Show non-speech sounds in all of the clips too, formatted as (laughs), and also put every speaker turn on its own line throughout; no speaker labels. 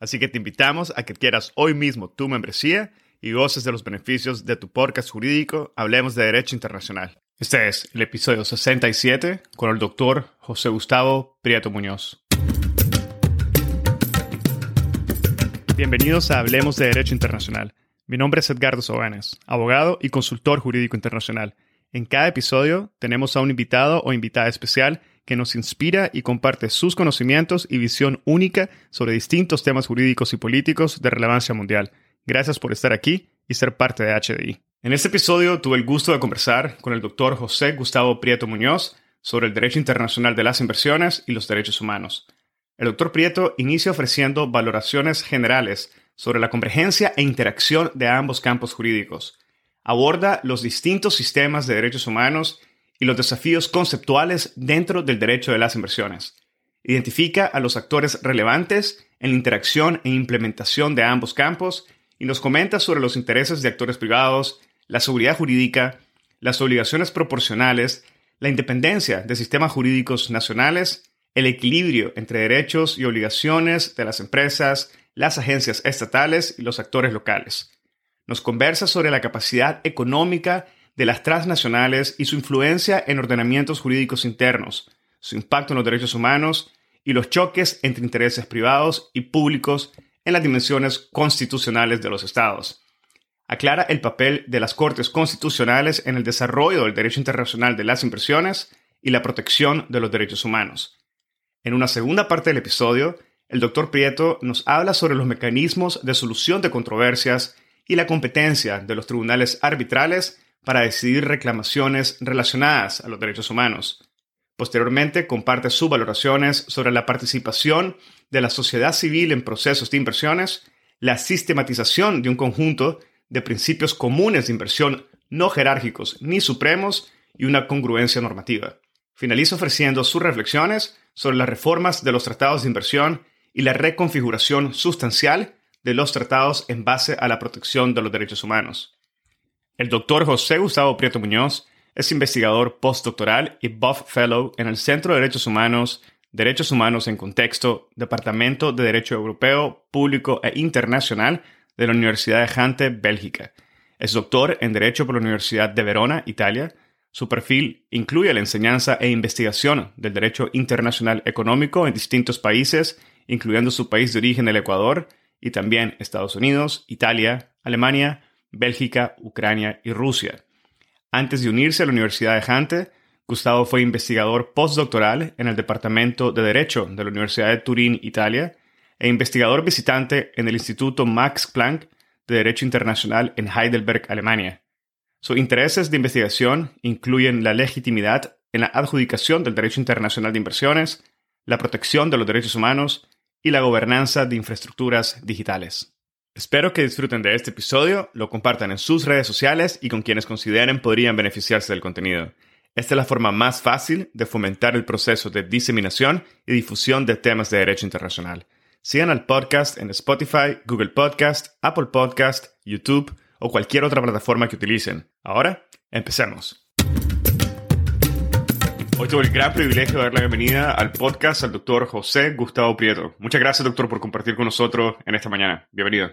Así que te invitamos a que quieras hoy mismo tu membresía y goces de los beneficios de tu podcast jurídico Hablemos de Derecho Internacional. Este es el episodio 67 con el doctor José Gustavo Prieto Muñoz. Bienvenidos a Hablemos de Derecho Internacional. Mi nombre es Edgardo Sobanes, abogado y consultor jurídico internacional. En cada episodio tenemos a un invitado o invitada especial que nos inspira y comparte sus conocimientos y visión única sobre distintos temas jurídicos y políticos de relevancia mundial. Gracias por estar aquí y ser parte de HDI. En este episodio tuve el gusto de conversar con el doctor José Gustavo Prieto Muñoz sobre el derecho internacional de las inversiones y los derechos humanos. El doctor Prieto inicia ofreciendo valoraciones generales sobre la convergencia e interacción de ambos campos jurídicos. Aborda los distintos sistemas de derechos humanos y los desafíos conceptuales dentro del derecho de las inversiones. Identifica a los actores relevantes en la interacción e implementación de ambos campos y nos comenta sobre los intereses de actores privados, la seguridad jurídica, las obligaciones proporcionales, la independencia de sistemas jurídicos nacionales, el equilibrio entre derechos y obligaciones de las empresas, las agencias estatales y los actores locales. Nos conversa sobre la capacidad económica de las transnacionales y su influencia en ordenamientos jurídicos internos, su impacto en los derechos humanos y los choques entre intereses privados y públicos en las dimensiones constitucionales de los estados. Aclara el papel de las Cortes Constitucionales en el desarrollo del derecho internacional de las inversiones y la protección de los derechos humanos. En una segunda parte del episodio, el doctor Prieto nos habla sobre los mecanismos de solución de controversias y la competencia de los tribunales arbitrales para decidir reclamaciones relacionadas a los derechos humanos. Posteriormente, comparte sus valoraciones sobre la participación de la sociedad civil en procesos de inversiones, la sistematización de un conjunto de principios comunes de inversión no jerárquicos ni supremos y una congruencia normativa. Finaliza ofreciendo sus reflexiones sobre las reformas de los tratados de inversión y la reconfiguración sustancial de los tratados en base a la protección de los derechos humanos. El doctor José Gustavo Prieto Muñoz es investigador postdoctoral y Buff Fellow en el Centro de Derechos Humanos, Derechos Humanos en Contexto, Departamento de Derecho Europeo, Público e Internacional de la Universidad de Jante, Bélgica. Es doctor en Derecho por la Universidad de Verona, Italia. Su perfil incluye la enseñanza e investigación del derecho internacional económico en distintos países, incluyendo su país de origen, el Ecuador, y también Estados Unidos, Italia, Alemania, Bélgica, Ucrania y Rusia. Antes de unirse a la Universidad de Jante, Gustavo fue investigador postdoctoral en el Departamento de Derecho de la Universidad de Turín, Italia, e investigador visitante en el Instituto Max Planck de Derecho Internacional en Heidelberg, Alemania. Sus intereses de investigación incluyen la legitimidad en la adjudicación del derecho internacional de inversiones, la protección de los derechos humanos y la gobernanza de infraestructuras digitales. Espero que disfruten de este episodio, lo compartan en sus redes sociales y con quienes consideren podrían beneficiarse del contenido. Esta es la forma más fácil de fomentar el proceso de diseminación y difusión de temas de derecho internacional. Sigan al podcast en Spotify, Google Podcast, Apple Podcast, YouTube o cualquier otra plataforma que utilicen. Ahora, empecemos. Hoy tengo el gran privilegio de dar la bienvenida al podcast al doctor José Gustavo Prieto. Muchas gracias, doctor, por compartir con nosotros en esta mañana. Bienvenido.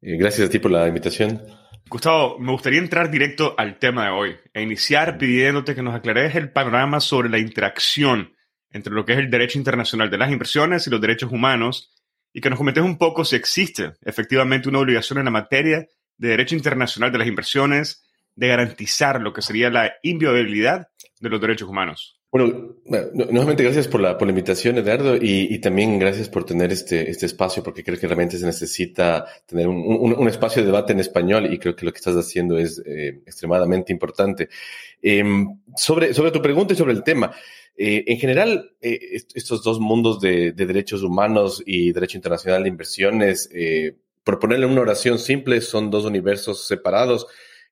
Eh, gracias a ti por la invitación.
Gustavo, me gustaría entrar directo al tema de hoy e iniciar pidiéndote que nos aclares el panorama sobre la interacción entre lo que es el derecho internacional de las inversiones y los derechos humanos y que nos comentes un poco si existe efectivamente una obligación en la materia de derecho internacional de las inversiones de garantizar lo que sería la inviolabilidad de los derechos humanos.
Bueno, nuevamente gracias por la, por la invitación, Eduardo, y, también gracias por tener este, este espacio, porque creo que realmente se necesita tener un, un, espacio de debate en español y creo que lo que estás haciendo es eh, extremadamente importante. Em, sobre, sobre tu pregunta y sobre el tema, eh, en general, eh, estos dos mundos de, de, derechos humanos y derecho internacional de inversiones, por ponerle una oración simple, son dos universos separados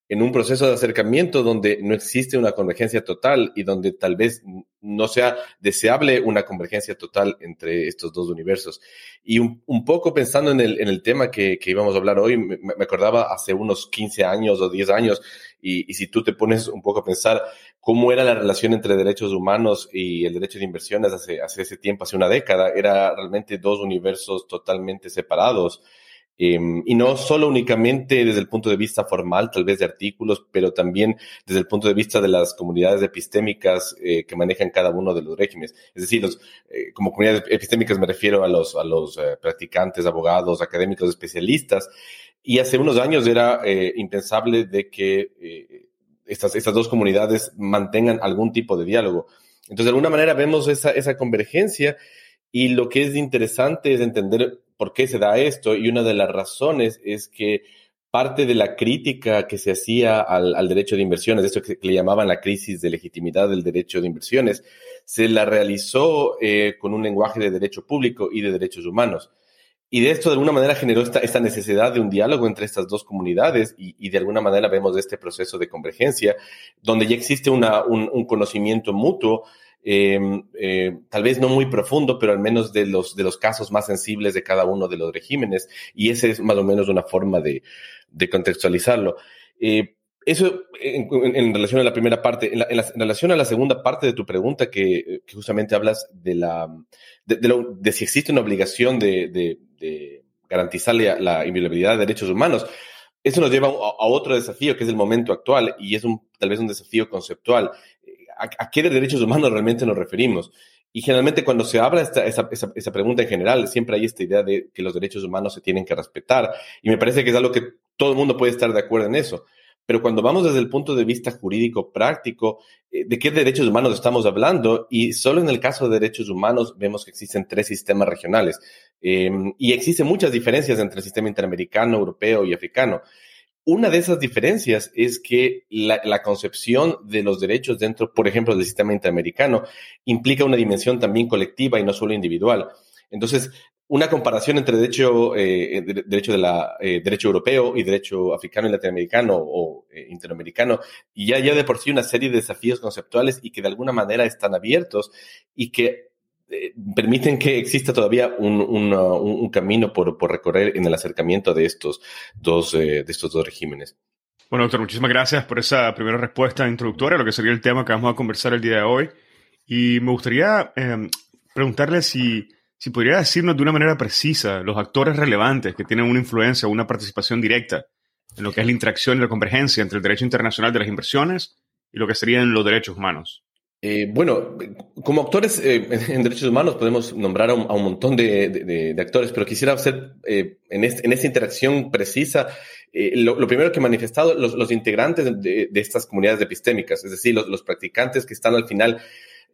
en un proceso de acercamiento donde no existe una convergencia total y donde tal vez no sea deseable una convergencia total entre estos dos universos. Y un, poco pensando en el, en el tema que, que, íbamos a hablar hoy, me, acordaba hace unos 15 años o 10 años, y, y, si tú te pones un poco a pensar cómo era la relación entre derechos humanos y el derecho de inversiones hace, hace ese tiempo, hace una década, era realmente dos universos totalmente separados. Em, y no solo únicamente desde el punto de vista formal, tal vez de artículos, pero también desde el punto de vista de las comunidades epistémicas eh, que manejan cada uno de los regímenes. Es decir, los, eh, como comunidades epistémicas me refiero a los, a los eh, practicantes, abogados, académicos, especialistas. Y hace unos años era impensable de que estas, estas dos comunidades mantengan algún tipo de diálogo. Entonces, de alguna manera vemos esa, esa convergencia y lo que es interesante es entender por qué se da esto y una de las razones es que parte de la crítica que se hacía al, derecho de inversiones, esto que, le llamaban la crisis de legitimidad del derecho de inversiones, se la realizó eh, con un lenguaje de derecho público y de derechos humanos. Y de esto, de alguna manera, generó esta, necesidad de un diálogo entre estas dos comunidades y, de alguna manera vemos este proceso de convergencia, donde ya existe un conocimiento mutuo Em, eh, tal vez no muy profundo, pero al menos de los, de los casos más sensibles de cada uno de los regímenes. Y esa es más o menos una forma de, de contextualizarlo. Eh, eso en, relación a la primera parte. En, relación a la segunda parte de tu pregunta, que, justamente hablas de, la, de, de, si existe una obligación de, de garantizar la, la inviolabilidad de derechos humanos, eso nos lleva a, a, otro desafío, que es el momento actual, y es un, tal vez un desafío conceptual a, qué derechos humanos realmente nos referimos. Y generalmente cuando se habla esta, esa, pregunta en general, siempre hay esta idea de que los derechos humanos se tienen que respetar. Y me parece que es algo que todo el mundo puede estar de acuerdo en eso. Pero cuando vamos desde el punto de vista jurídico práctico, eh, ¿de qué derechos humanos estamos hablando? Y solo en el caso de derechos humanos vemos que existen tres sistemas regionales. Eh, y existen muchas diferencias entre el sistema interamericano, europeo y africano. Una de esas diferencias es que la, concepción de los derechos dentro, por ejemplo, del sistema interamericano implica una dimensión también colectiva y no solo individual. Entonces, una comparación entre derecho, eh, eh, derecho europeo y derecho africano y latinoamericano o eh, interamericano, ya, ya de por sí una serie de desafíos conceptuales y que de alguna manera están abiertos y que eh, permiten que exista todavía un, un, camino por, por, recorrer en el acercamiento de estos dos, eh, de estos dos regímenes.
Bueno, doctor, muchísimas gracias por esa primera respuesta introductoria a lo que sería el tema que vamos a conversar el día de hoy. Y me gustaría em, preguntarle si, si podría decirnos de una manera precisa los actores relevantes que tienen una influencia o una participación directa en lo que es la interacción y la convergencia entre el derecho internacional de las inversiones y lo que serían los derechos humanos.
Eh, bueno, como actores eh, (laughs) en derechos humanos podemos nombrar a un, montón de, actores, pero quisiera hacer eh, en, esta interacción precisa lo, primero que he manifestado, los, integrantes de, estas comunidades epistémicas, es decir, los, practicantes que están al final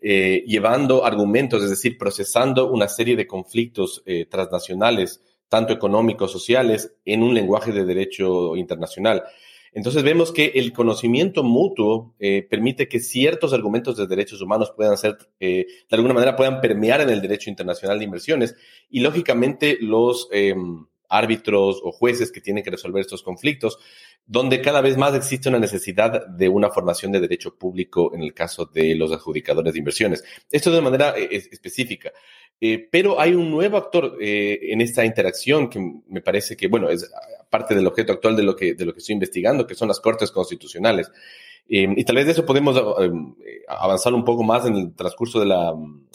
llevando argumentos, es decir, procesando una serie de conflictos transnacionales, tanto económicos, sociales, en un lenguaje de derecho internacional. Entonces vemos que el conocimiento mutuo eh, permite que ciertos argumentos de derechos humanos puedan ser, eh, de alguna manera, puedan permear en el derecho internacional de inversiones. Y lógicamente los em, árbitros o jueces que tienen que resolver estos conflictos, donde cada vez más existe una necesidad de una formación de derecho público en el caso de los adjudicadores de inversiones. Esto de manera eh, específica. pero hay un nuevo actor en esta interacción que me parece que, bueno, es parte del objeto actual de lo que, de lo que estoy investigando, que son las cortes constitucionales. Eh, y tal vez de eso podemos eh, avanzar un poco más en el transcurso de la,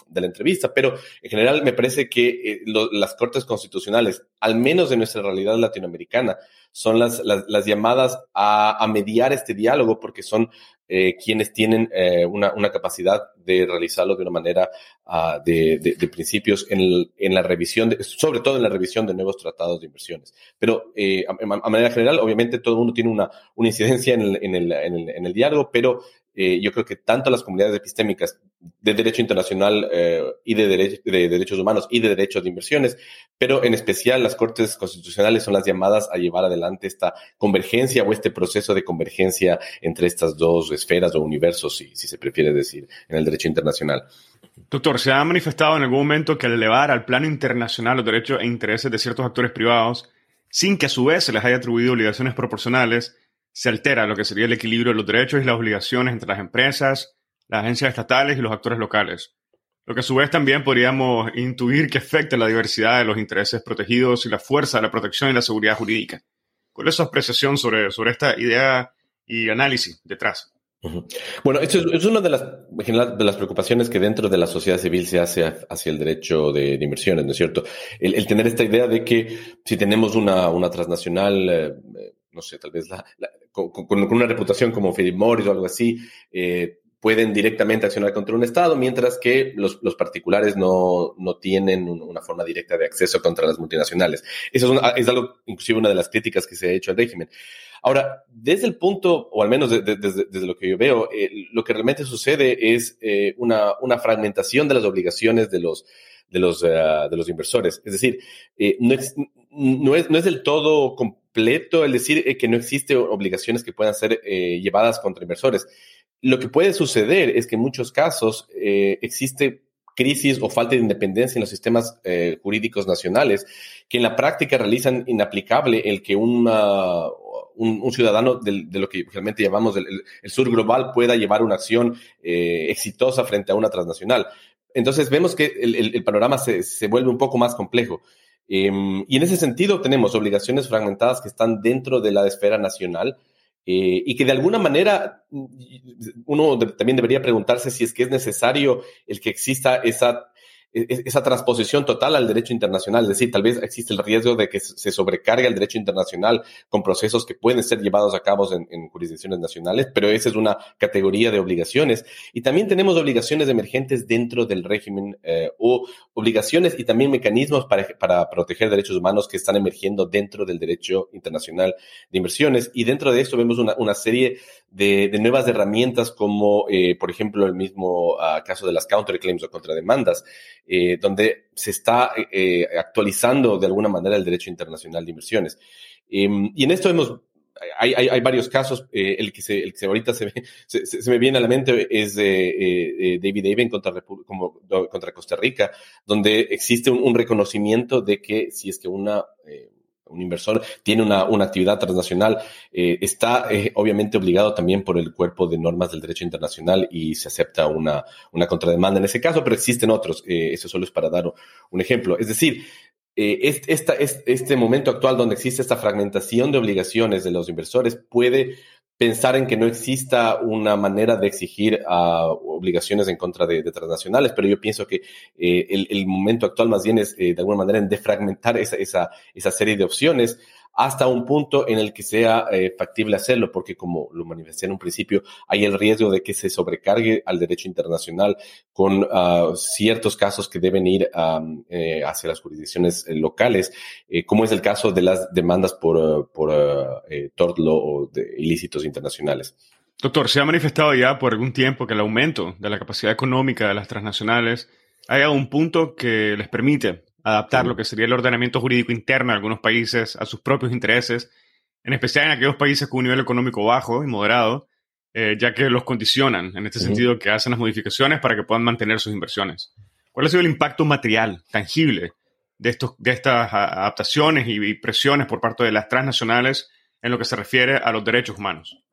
de la entrevista, pero en general me parece que eh, las cortes constitucionales, al menos en nuestra realidad latinoamericana, son las, las, llamadas a, a, mediar este diálogo porque son eh, quienes tienen eh, una, una, capacidad de realizarlo de una manera uh, de, de, principios en, en, la revisión, de, sobre todo en la revisión de nuevos tratados de inversiones. Pero eh, a, manera general, obviamente todo el mundo tiene una, una incidencia en el, en el, en el, diálogo, pero yo creo que tanto las comunidades epistémicas de derecho internacional eh, y de, de, derechos humanos y de derechos de inversiones, pero en especial las cortes constitucionales son las llamadas a llevar adelante esta convergencia o este proceso de convergencia entre estas dos esferas o universos, si, si se prefiere decir, en el derecho internacional.
Doctor, ¿se ha manifestado en algún momento que al elevar al plano internacional los derechos e intereses de ciertos actores privados, sin que a su vez se les haya atribuido obligaciones proporcionales, se altera lo que sería el equilibrio de los derechos y las obligaciones entre las empresas, las agencias estatales y los actores locales. Lo que a su vez también podríamos intuir que afecta la diversidad de los intereses protegidos y la fuerza de la protección y la seguridad jurídica. ¿Cuál es su apreciación sobre, sobre esta idea y análisis detrás?
Bueno, esto es, una de las, de las preocupaciones que dentro de la sociedad civil se hace hacia el derecho de, inversiones, ¿no es cierto? El, tener esta idea de que si tenemos una, una transnacional, eh, no sé, tal vez la, con, una reputación como Philip Morris o algo así, eh, pueden directamente accionar contra un Estado, mientras que los, los particulares no, no, tienen una forma directa de acceso contra las multinacionales. Eso es, es, algo, inclusive una de las críticas que se ha hecho al régimen. Ahora, desde el punto, o al menos desde, desde lo que yo veo, eh, lo que realmente sucede es eh, una, una, fragmentación de las obligaciones de los, de los, uh, de los inversores. Es decir, no, es, no, es, no es del todo completo el decir eh, que no existen obligaciones que puedan ser eh, llevadas contra inversores. Lo que puede suceder es que en muchos casos eh, existe crisis o falta de independencia en los sistemas eh, jurídicos nacionales que en la práctica realizan inaplicable el que una, un, un, ciudadano de, lo que realmente llamamos el, el, sur global pueda llevar una acción eh, exitosa frente a una transnacional. Entonces vemos que el, el panorama se, se, vuelve un poco más complejo. Eh, y en ese sentido tenemos obligaciones fragmentadas que están dentro de la esfera nacional eh, y que de alguna manera mm, uno también debería preguntarse si es que es necesario el que exista esa esa transposición total al derecho internacional. Es decir, tal vez existe el riesgo de que se sobrecargue el derecho internacional con procesos que pueden ser llevados a cabo en, jurisdicciones nacionales, pero esa es una categoría de obligaciones. Y también tenemos obligaciones emergentes dentro del régimen eh, o obligaciones y también mecanismos para, para proteger derechos humanos que están emergiendo dentro del derecho internacional de inversiones. Y dentro de esto vemos una, una serie de, nuevas herramientas como, eh, por ejemplo, el mismo uh, caso de las counterclaims o contrademandas, eh, donde se está eh, actualizando de alguna manera el derecho internacional de inversiones. Em, y en esto hemos hay, hay, hay, varios casos. Eh, el, que se, el que ahorita se, se, se, me viene a la mente es eh, David Aben contra, como, contra Costa Rica, donde existe un, un, reconocimiento de que si es que una eh, un inversor tiene una, una actividad transnacional, eh, está eh, obviamente obligado también por el cuerpo de normas del derecho internacional y se acepta una, una contrademanda en ese caso, pero existen otros. Eh, eso solo es para dar un ejemplo. Es decir, este, este momento actual donde existe esta fragmentación de obligaciones de los inversores puede pensar en que no exista una manera de exigir uh, obligaciones en contra de, transnacionales, pero yo pienso que eh, el, el, momento actual más bien es eh, de alguna manera en defragmentar esa, esa, esa serie de opciones hasta un punto en el que sea eh, factible hacerlo, porque como lo manifesté en un principio, hay el riesgo de que se sobrecargue al derecho internacional con uh, ciertos casos que deben ir eh, hacia las jurisdicciones eh, locales, como es el caso de las demandas por, uh, por law o de ilícitos internacionales.
Doctor, se ha manifestado ya por algún tiempo que el aumento de la capacidad económica de las transnacionales ha llegado a un punto que les permite adaptar lo que sería el ordenamiento jurídico interno de algunos países a sus propios intereses, en especial en aquellos países con un nivel económico bajo y moderado, eh, ya que los condicionan en este sentido que hacen las modificaciones para que puedan mantener sus inversiones. ¿Cuál ha sido el impacto material, tangible, de, estos, de estas adaptaciones y presiones por parte de las transnacionales en lo que se refiere a los derechos humanos?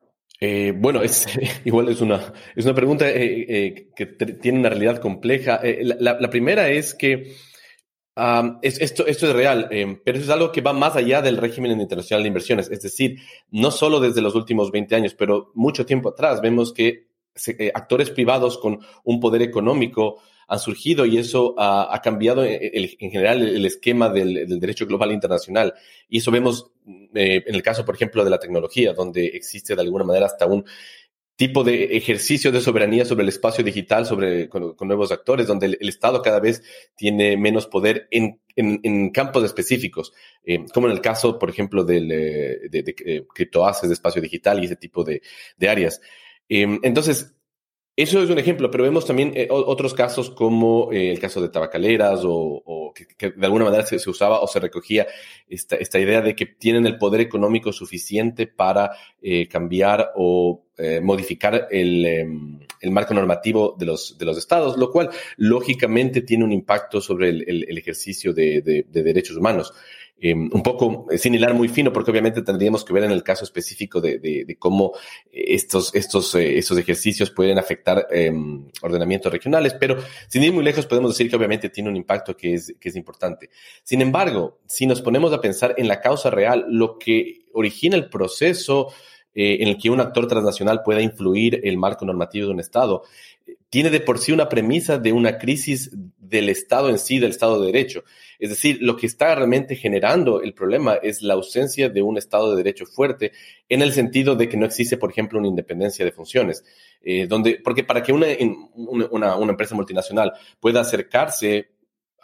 Eh, bueno, es, (laughs) igual es una, es una pregunta eh, que tiene una realidad compleja. La, primera es que esto, esto es real, pero es algo que va más allá del régimen internacional de inversiones. Es decir, no solo desde los últimos 20 años, pero mucho tiempo atrás vemos que actores privados con un poder económico han surgido y eso ha, cambiado en general el esquema del, derecho global internacional. Y eso vemos eh, en el caso, por ejemplo, de la tecnología, donde existe de alguna manera hasta un tipo de ejercicio de soberanía sobre el espacio digital, sobre con, nuevos actores, donde el, Estado cada vez tiene menos poder en, en, campos específicos, eh, como en el caso, por ejemplo, del, eh, de, de, de criptoases de espacio digital y ese tipo de áreas. entonces, eso es un ejemplo, pero vemos también eh, otros casos como eh, el caso de tabacaleras o, que, de alguna manera se, usaba o se recogía esta, idea de que tienen el poder económico suficiente para eh, cambiar o modificar el, em, el, marco normativo de los, estados, lo cual lógicamente tiene un impacto sobre el, ejercicio de derechos humanos. Em, un poco eh, sin hilar muy fino, porque obviamente tendríamos que ver en el caso específico de, cómo estos, estos, eh, estos ejercicios pueden afectar em, ordenamientos regionales, pero sin ir muy lejos podemos decir que obviamente tiene un impacto que es, que es importante. Sin embargo, si nos ponemos a pensar en la causa real, lo que origina el proceso eh, en el que un actor transnacional pueda influir el marco normativo de un Estado, tiene de por sí una premisa de una crisis del Estado en sí, del Estado de Derecho. Es decir, lo que está realmente generando el problema es la ausencia de un Estado de Derecho fuerte, en el sentido de que no existe, por ejemplo, una independencia de funciones. Eh, donde, porque para que una, una, una empresa multinacional pueda acercarse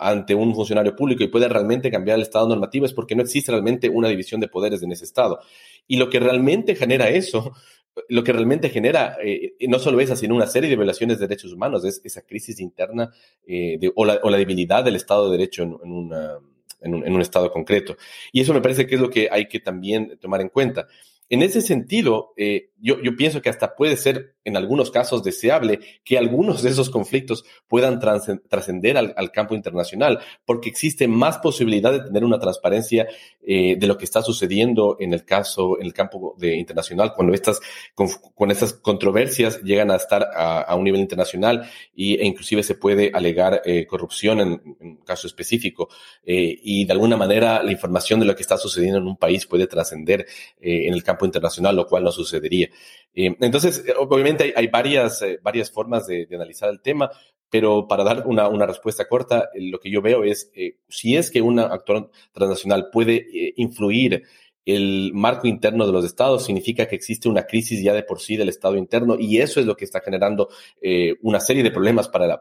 ante un funcionario público y pueda realmente cambiar el estado normativo es porque no existe realmente una división de poderes en ese estado. Y lo que realmente genera eso (laughs) lo que realmente genera eh, no solo esa, sino una serie de violaciones de derechos humanos, es esa crisis interna eh, de, o, la, o, la, debilidad del Estado de Derecho en, en, una, en, un, en, un, Estado concreto. Y eso me parece que es lo que hay que también tomar en cuenta. En ese sentido, eh, yo, yo, pienso que hasta puede ser en algunos casos deseable que algunos de esos conflictos puedan trascender al, campo internacional, porque existe más posibilidad de tener una transparencia eh, de lo que está sucediendo en el caso, en el campo de, internacional, cuando estas, con, estas controversias llegan a estar a, un nivel internacional y, e inclusive se puede alegar eh, corrupción en, en, un caso específico. Eh, y de alguna manera la información de lo que está sucediendo en un país puede trascender eh, en el campo internacional, lo cual no sucedería. Eh, entonces, eh, obviamente hay, varias, eh, varias formas de, analizar el tema, pero para dar una, una respuesta corta, lo que yo veo es, si es que un actor transnacional puede influir el marco interno de los estados significa que existe una crisis ya de por sí del estado interno y eso es lo que está generando eh, una serie de problemas para,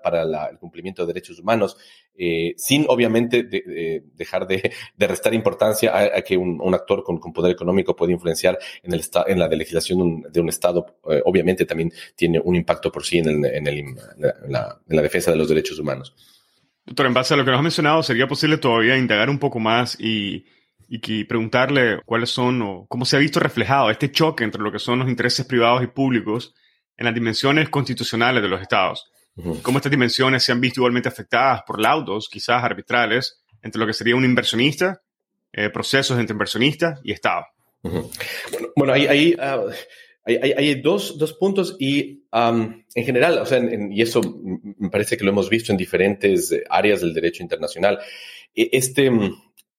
el cumplimiento de derechos humanos, eh, sin obviamente de, de dejar de, restar importancia a, que un, actor con, poder económico puede influenciar en, el en la legislación de un, estado. Eh, obviamente también tiene un impacto por sí en, el, la, en la defensa de los derechos humanos.
Doctor, en base a lo que nos has mencionado, ¿sería posible todavía indagar un poco más y y que preguntarle cuáles son o cómo se ha visto reflejado este choque entre lo que son los intereses privados y públicos en las dimensiones constitucionales de los estados. Cómo estas dimensiones se han visto igualmente afectadas por laudos, quizás arbitrales, entre lo que sería un inversionista, eh, procesos entre inversionista y Estado.
Bueno, bueno, ahí, ahí, uh, hay, hay, hay, dos, dos puntos y um, en general, o sea, en, y eso me parece que lo hemos visto en diferentes eh, áreas del derecho internacional. E, este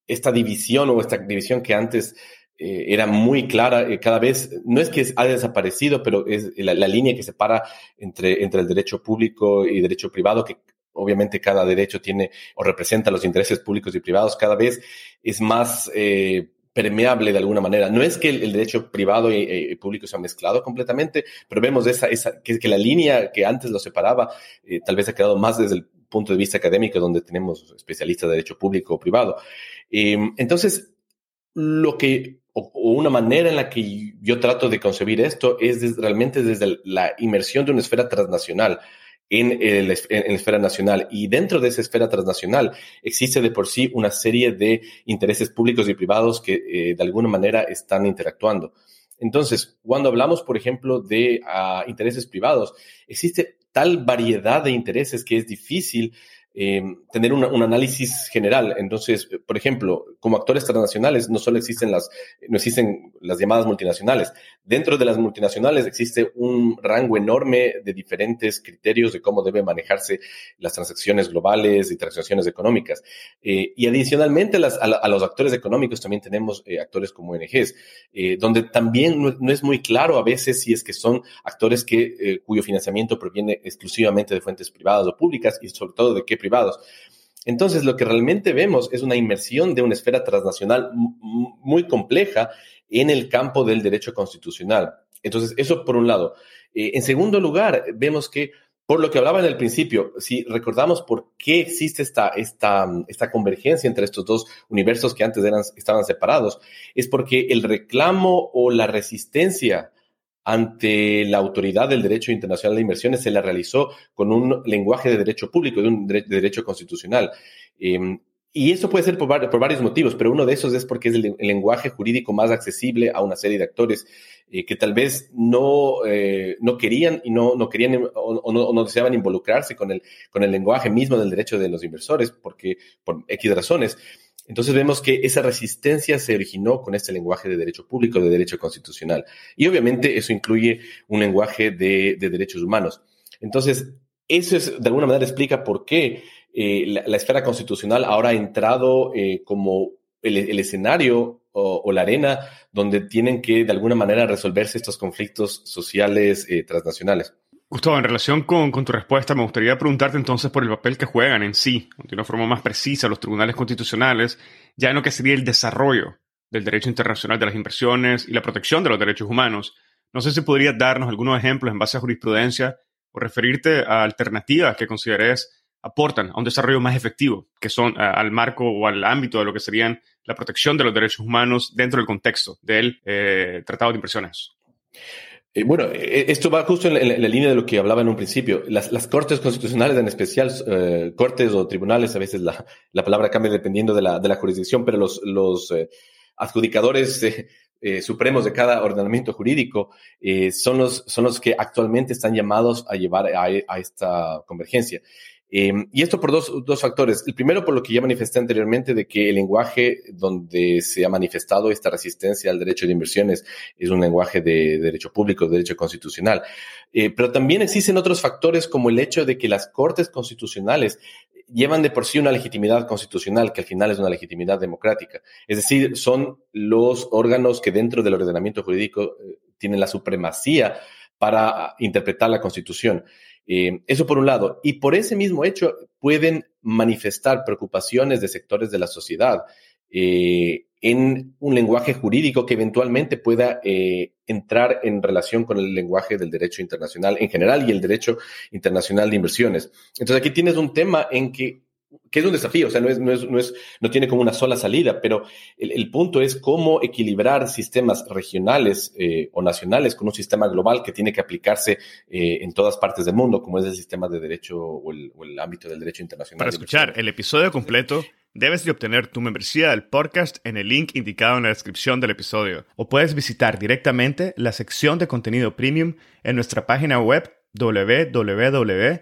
esta división o esta división que antes eh, era muy clara, eh, cada vez, no es que ha desaparecido, pero es la, línea que separa entre, entre el derecho público y derecho privado, que obviamente cada derecho tiene o representa los intereses públicos y privados, cada vez es más eh, permeable de alguna manera. No es que el, derecho privado y, público se ha mezclado completamente, pero vemos esa, esa que, que la línea que antes lo separaba tal vez ha quedado más desde el punto de vista académico, donde tenemos especialistas de derecho público o privado. Eh, entonces, lo que, o, o, una manera en la que yo trato de concebir esto es realmente desde la inmersión de una esfera transnacional en, en, la esfera nacional. Y dentro de esa esfera transnacional existe de por sí una serie de intereses públicos y privados que eh, de alguna manera están interactuando. Entonces, cuando hablamos, por ejemplo, de uh, intereses privados, existe tal variedad de intereses que es difícil eh, tener un análisis general. Entonces, por ejemplo, como actores transnacionales no solo existen las, no existen las llamadas multinacionales. Dentro de las multinacionales existe un rango enorme de diferentes criterios de cómo deben manejarse las transacciones globales y transacciones económicas. Eh, y adicionalmente las, a, a, los actores económicos también tenemos eh, actores como ONGs, eh, donde también no, no, es muy claro a veces si es que son actores que, eh, cuyo financiamiento proviene exclusivamente de fuentes privadas o públicas y sobre todo de qué privados. Entonces, lo que realmente vemos es una inmersión de una esfera transnacional muy compleja en el campo del derecho constitucional. Entonces, eso por un lado. Eh, en segundo lugar, vemos que, por lo que hablaba en el principio, si recordamos por qué existe esta, esta, esta convergencia entre estos dos universos que antes eran, estaban separados, es porque el reclamo o la resistencia ante la autoridad del derecho internacional de inversiones se la realizó con un lenguaje de derecho público, de un de derecho constitucional. Eh, y eso puede ser por, varios motivos, pero uno de esos es porque es el, lenguaje jurídico más accesible a una serie de actores eh, que tal vez no, eh, no querían y no, no querían o, o, no, o, no, deseaban involucrarse con el, con el lenguaje mismo del derecho de los inversores, porque por X razones. Entonces vemos que esa resistencia se originó con este lenguaje de derecho público, de derecho constitucional. Y obviamente eso incluye un lenguaje de, de derechos humanos. Entonces, eso es, de alguna manera explica por qué eh, la, esfera constitucional ahora ha entrado eh, como el, escenario o, o, la arena donde tienen que de alguna manera resolverse estos conflictos sociales eh, transnacionales.
Gustavo, en relación con, tu respuesta, me gustaría preguntarte entonces por el papel que juegan en sí, de una forma más precisa, los tribunales constitucionales, ya en lo que sería el desarrollo del derecho internacional de las inversiones y la protección de los derechos humanos. No sé si podrías darnos algunos ejemplos en base a jurisprudencia o referirte a alternativas que consideres aportan a un desarrollo más efectivo, que son al marco o al ámbito de lo que serían la protección de los derechos humanos dentro del contexto del eh, Tratado de Inversiones.
Eh, bueno, eh, esto va justo en la, línea de lo que hablaba en un principio. Las, las cortes constitucionales, en especial eh, cortes o tribunales, a veces la, la, palabra cambia dependiendo de la, de la jurisdicción, pero los, los eh, adjudicadores eh, supremos de cada ordenamiento jurídico son, los, son los que actualmente están llamados a llevar a esta convergencia. Eh, y esto por dos, dos factores. El primero, por lo que ya manifesté anteriormente, de que el lenguaje donde se ha manifestado esta resistencia al derecho de inversiones es un lenguaje de, de derecho público, de derecho constitucional. Eh, pero también existen otros factores como el hecho de que las cortes constitucionales llevan de por sí una legitimidad constitucional, que al final es una legitimidad democrática. Es decir, son los órganos que dentro del ordenamiento jurídico eh, tienen la supremacía para interpretar la Constitución. Eh, eso por un lado. Y por ese mismo hecho pueden manifestar preocupaciones de sectores de la sociedad eh, en un lenguaje jurídico que eventualmente pueda eh, entrar en relación con el lenguaje del derecho internacional en general y el derecho internacional de inversiones. Entonces aquí tienes un tema en que que es un desafío, o sea, no, es, no, es, no, es, no tiene como una sola salida, pero el, el punto es cómo equilibrar sistemas regionales eh, o nacionales con un sistema global que tiene que aplicarse eh, en todas partes del mundo, como es el sistema de derecho o el, o el ámbito del derecho internacional.
Para escuchar el episodio completo, debes de obtener tu membresía del podcast en el link indicado en la descripción del episodio, o puedes visitar directamente la sección de contenido premium en nuestra página web www